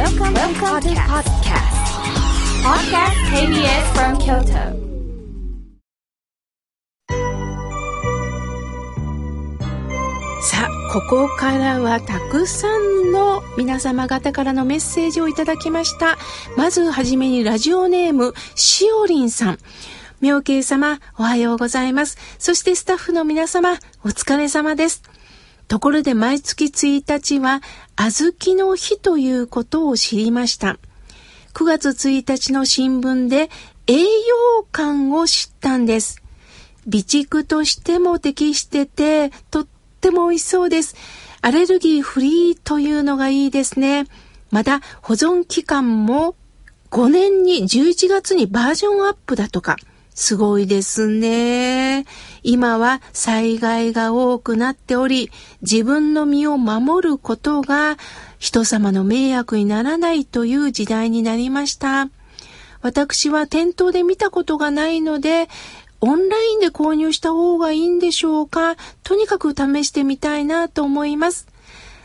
Welcome, Welcome to podcast. Podcast KBS from Kyoto. さあ、ここからはたくさんの皆様方からのメッセージをいただきました。まずはじめにラジオネーム、しおりんさん。妙慶様、おはようございます。そしてスタッフの皆様、お疲れ様です。ところで毎月1日は、小豆の日ということを知りました。9月1日の新聞で栄養感を知ったんです。備蓄としても適してて、とっても美味しそうです。アレルギーフリーというのがいいですね。また、保存期間も5年に11月にバージョンアップだとか。すごいですね。今は災害が多くなっており、自分の身を守ることが人様の迷惑にならないという時代になりました。私は店頭で見たことがないので、オンラインで購入した方がいいんでしょうかとにかく試してみたいなと思います。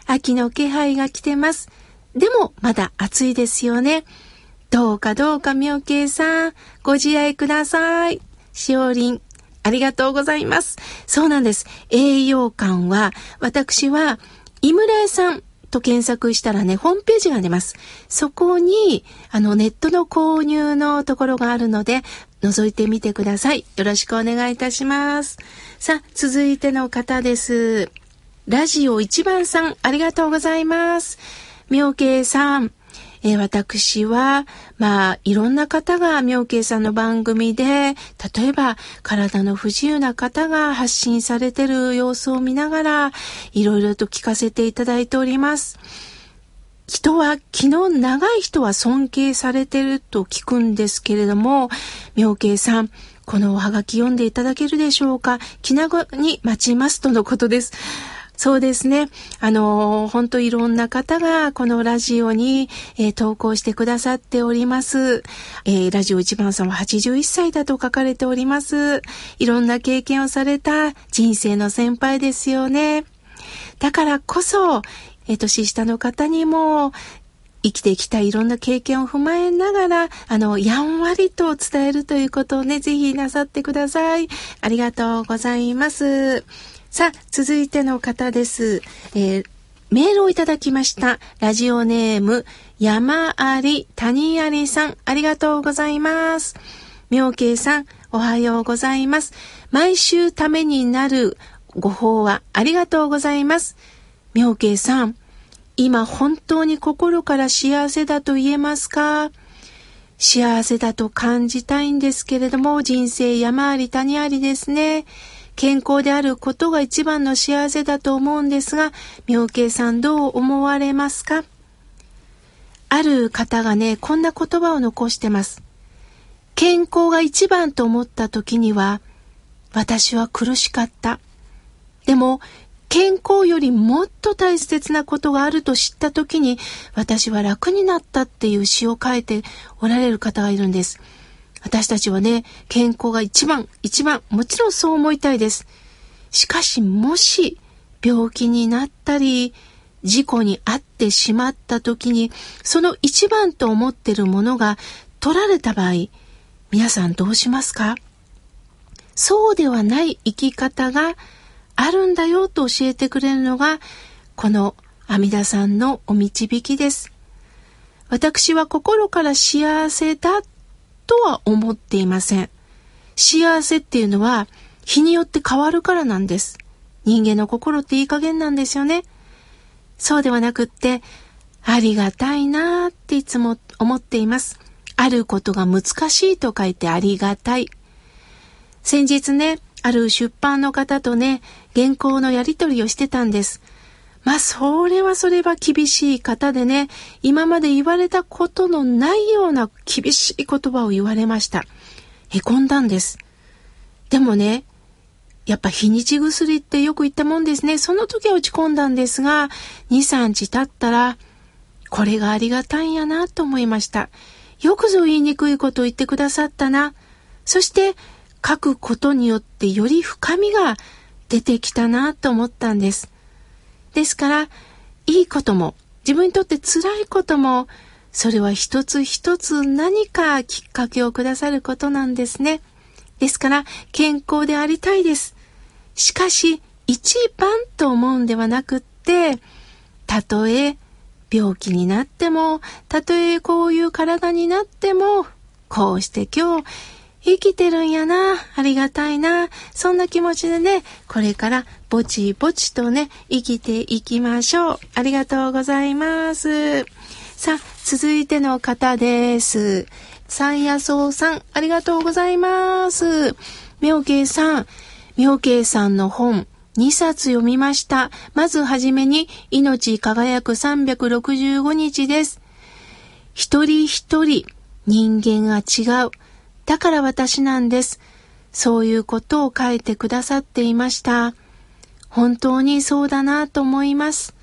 秋の気配が来てます。でもまだ暑いですよね。どうかどうか妙慶さん、ご自愛ください。しおりん、ありがとうございます。そうなんです。栄養感は、私は、井村屋さんと検索したらね、ホームページが出ます。そこに、あの、ネットの購入のところがあるので、覗いてみてください。よろしくお願いいたします。さあ、続いての方です。ラジオ一番さん、ありがとうございます。妙慶さん、えー、私は、まあ、いろんな方が妙慶さんの番組で、例えば、体の不自由な方が発信されてる様子を見ながら、いろいろと聞かせていただいております。人は、気の長い人は尊敬されてると聞くんですけれども、妙慶さん、このおはがき読んでいただけるでしょうか？気長に待ちますとのことです。そうですね。あの、本当いろんな方がこのラジオに、えー、投稿してくださっております。えー、ラジオ一番さんは81歳だと書かれております。いろんな経験をされた人生の先輩ですよね。だからこそ、えー、年下の方にも、生きてきたいろんな経験を踏まえながら、あの、やんわりと伝えるということをね、ぜひなさってください。ありがとうございます。さあ、続いての方です。えー、メールをいただきました。ラジオネーム、山あり、谷ありさん、ありがとうございます。妙慶さん、おはようございます。毎週ためになるご法話、ありがとうございます。妙慶さん、今本当に心から幸せだと言えますか？幸せだと感じたいんですけれども、人生山あり谷ありですね。健康であることが一番の幸せだと思うんですが、妙慶さんどう思われますか？ある方がね、こんな言葉を残してます。健康が一番と思った時には、私は苦しかった。でも、健康よりもっと大切なことがあると知った時に、私は楽になったっていう詩を書いておられる方がいるんです。私たちはね、健康が一番、一番、もちろんそう思いたいです。しかし、もし、病気になったり、事故に遭ってしまった時に、その一番と思ってるものが取られた場合、皆さんどうしますか？そうではない生き方があるんだよと教えてくれるのが、この阿弥陀さんのお導きです。私は心から幸せだとは思っていません。幸せっていうのは日によって変わるからなんです。人間の心っていい加減なんですよね。そうではなくって、ありがたいなーっていつも思っています。あることが難しいと書いてありがたい。先日ね、ある出版の方とね、原稿のやり取りをしてたんです。まあ、それはそれは厳しい方でね、今まで言われたことのないような厳しい言葉を言われました。へこんだんです。でもね、やっぱ日にち薬ってよく言ったもんですね。その時は落ち込んだんですが、2、3日経ったら、これがありがたいんやなと思いました。よくぞ言いにくいことを言ってくださったな。そして書くことによってより深みが出てきたなと思ったんです。ですから、いいことも自分にとって辛いことも、それは一つ一つ何かきっかけをくださることなんですね。ですから、健康でありたいです。しかし、一番と思うんではなくって、たとえ病気になっても、たとえこういう体になっても、こうして今日生きてるんやな、ありがたいな、そんな気持ちでね、これからぼちぼちとね、生きていきましょう。ありがとうございます。さあ、続いての方です。三夜草さん、ありがとうございます。妙慶さん、妙慶さんの本、2冊読みました。まずはじめに、命輝く365日です。一人一人、人間が違う。だから私なんです。そういうことを書いてくださっていました。本当にそうだなと思います。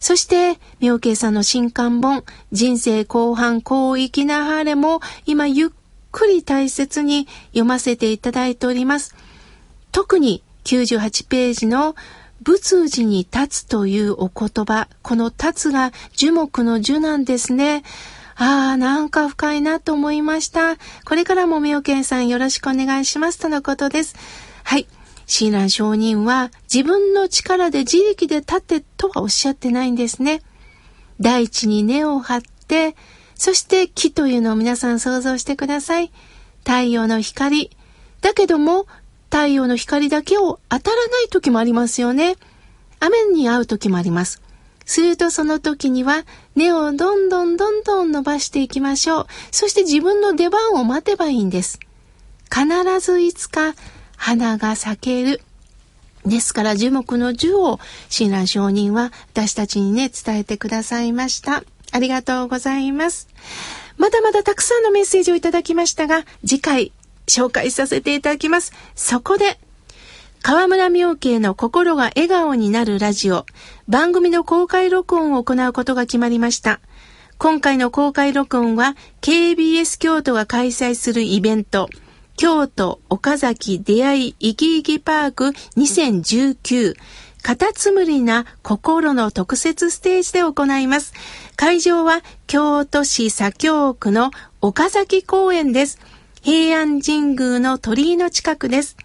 そして、妙慶さんの新刊本、人生後半こう生きなはれも、今ゆっくり大切に読ませていただいております。特に98ページの仏寺に立つというお言葉、この立つが樹木の樹なんですね。ああ、なんか深いなと思いました。これからも妙見さんよろしくお願いしますとのことです。はい。親鸞上人は自分の力で自力で立てとはおっしゃってないんですね。大地に根を張って、そして木というのを皆さん想像してください。太陽の光。だけども、太陽の光だけを当たらない時もありますよね。雨に遭う時もあります。するとその時には根をどんどんどんどん伸ばしていきましょう。そして自分の出番を待てばいいんです。必ずいつか花が咲ける。ですから樹木の樹を親鸞上人は私たちにね伝えてくださいました。ありがとうございます。まだまだたくさんのメッセージをいただきましたが、次回紹介させていただきます。そこで河村明慶の心が笑顔になるラジオ、番組の公開録音を行うことが決まりました。今回の公開録音は KBS 京都が開催するイベント、京都岡崎出会い生き生きパーク2019カタツムリな心の特設ステージで行います。会場は京都市左京区の岡崎公園です。平安神宮の鳥居の近くです。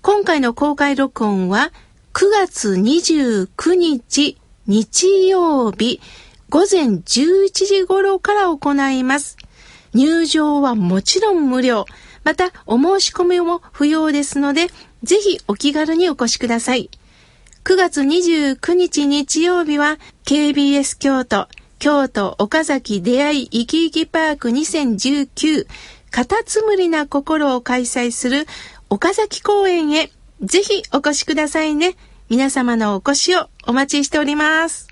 今回の公開録音は9月29日日曜日午前11時頃から行います。入場はもちろん無料。また、お申し込みも不要ですので、ぜひお気軽にお越しください。9月29日日曜日は KBS 京都京都岡崎出会い生き生きパーク2019カタツムリな心を開催する岡崎公園へぜひお越しくださいね。皆様のお越しをお待ちしております。